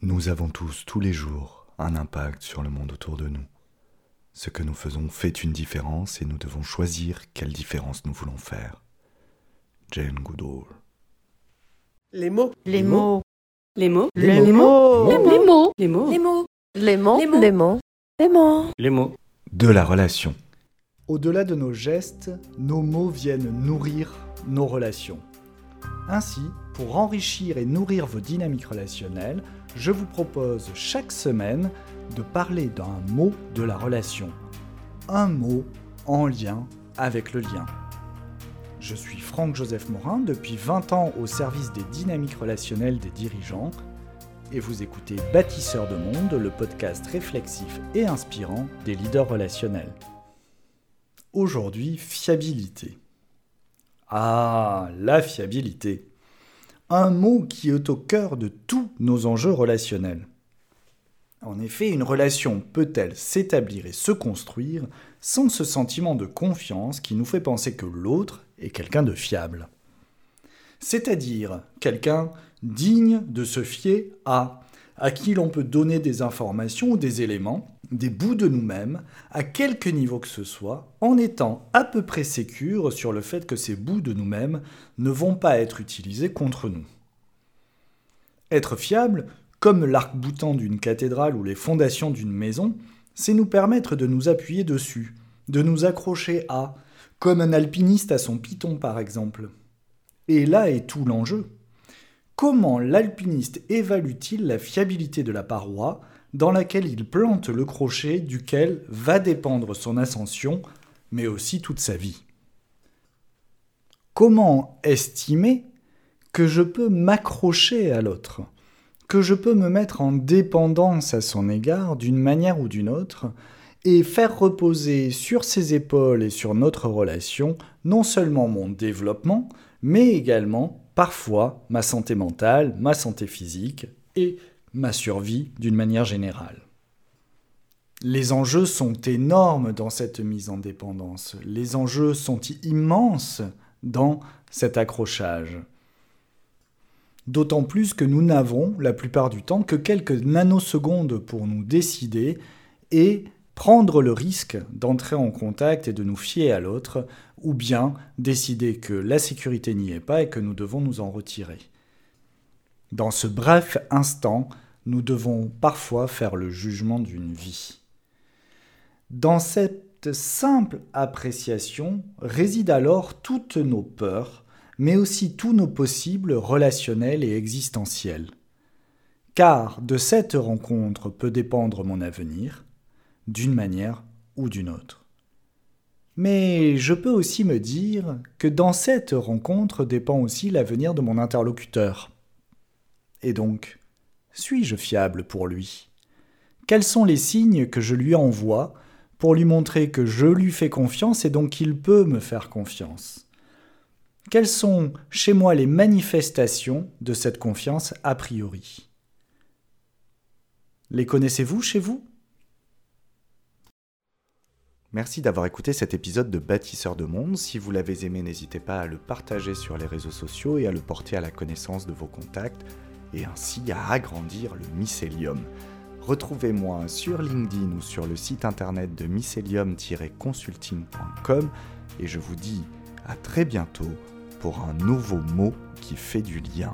Nous avons tous, tous les jours, un impact sur le monde autour de nous. Ce que nous faisons fait une différence et nous devons choisir quelle différence nous voulons faire. Jane Goodall. Les mots. Les mots. Les mots. Les Les mots. Les mots. Les mots. Les mots. Les mots. Les mots. Les mots. Les mots. Les mots. De la relation. Au-delà de nos gestes, nos mots viennent nourrir nos relations. Ainsi, pour enrichir et nourrir vos dynamiques relationnelles, je vous propose chaque semaine de parler d'un mot de la relation. Un mot en lien avec le lien. Je suis Franck-Joseph Morin, depuis 20 ans au service des dynamiques relationnelles des dirigeants, et vous écoutez Bâtisseurs de Monde, le podcast réflexif et inspirant des leaders relationnels. Aujourd'hui, fiabilité. Ah, la fiabilité. Un mot qui est au cœur de tous nos enjeux relationnels. En effet, une relation peut-elle s'établir et se construire sans ce sentiment de confiance qui nous fait penser que l'autre est quelqu'un de fiable? C'est-à-dire quelqu'un digne de se fier à, à qui l'on peut donner des informations ou des éléments, des bouts de nous-mêmes, à quelque niveau que ce soit, en étant à peu près sécure sur le fait que ces bouts de nous-mêmes ne vont pas être utilisés contre nous. Être fiable, comme l'arc-boutant d'une cathédrale ou les fondations d'une maison, c'est nous permettre de nous appuyer dessus, de nous accrocher à, comme un alpiniste à son piton par exemple. Et là est tout l'enjeu. Comment l'alpiniste évalue-t-il la fiabilité de la paroi dans laquelle il plante le crochet duquel va dépendre son ascension, mais aussi toute sa vie. Comment estimer que je peux m'accrocher à l'autre, que je peux me mettre en dépendance à son égard d'une manière ou d'une autre, et faire reposer sur ses épaules et sur notre relation non seulement mon développement, mais également parfois ma santé mentale, ma santé physique et ma survie d'une manière générale. Les enjeux sont énormes dans cette mise en dépendance, les enjeux sont immenses dans cet accrochage. D'autant plus que nous n'avons, la plupart du temps, que quelques nanosecondes pour nous décider et prendre le risque d'entrer en contact et de nous fier à l'autre, ou bien décider que la sécurité n'y est pas et que nous devons nous en retirer. Dans ce bref instant, nous devons parfois faire le jugement d'une vie. Dans cette simple appréciation résident alors toutes nos peurs, mais aussi tous nos possibles relationnels et existentiels. Car de cette rencontre peut dépendre mon avenir, d'une manière ou d'une autre. Mais je peux aussi me dire que dans cette rencontre dépend aussi l'avenir de mon interlocuteur. Et donc, suis-je fiable pour lui? Quels sont les signes que je lui envoie pour lui montrer que je lui fais confiance et donc qu'il peut me faire confiance? Quelles sont chez moi les manifestations de cette confiance a priori? Les connaissez-vous chez vous? Merci d'avoir écouté cet épisode de Bâtisseurs de Monde. Si vous l'avez aimé, n'hésitez pas à le partager sur les réseaux sociaux et à le porter à la connaissance de vos contacts et ainsi à agrandir le mycélium. Retrouvez-moi sur LinkedIn ou sur le site internet de mycelium-consulting.com et je vous dis à très bientôt pour un nouveau mot qui fait du lien.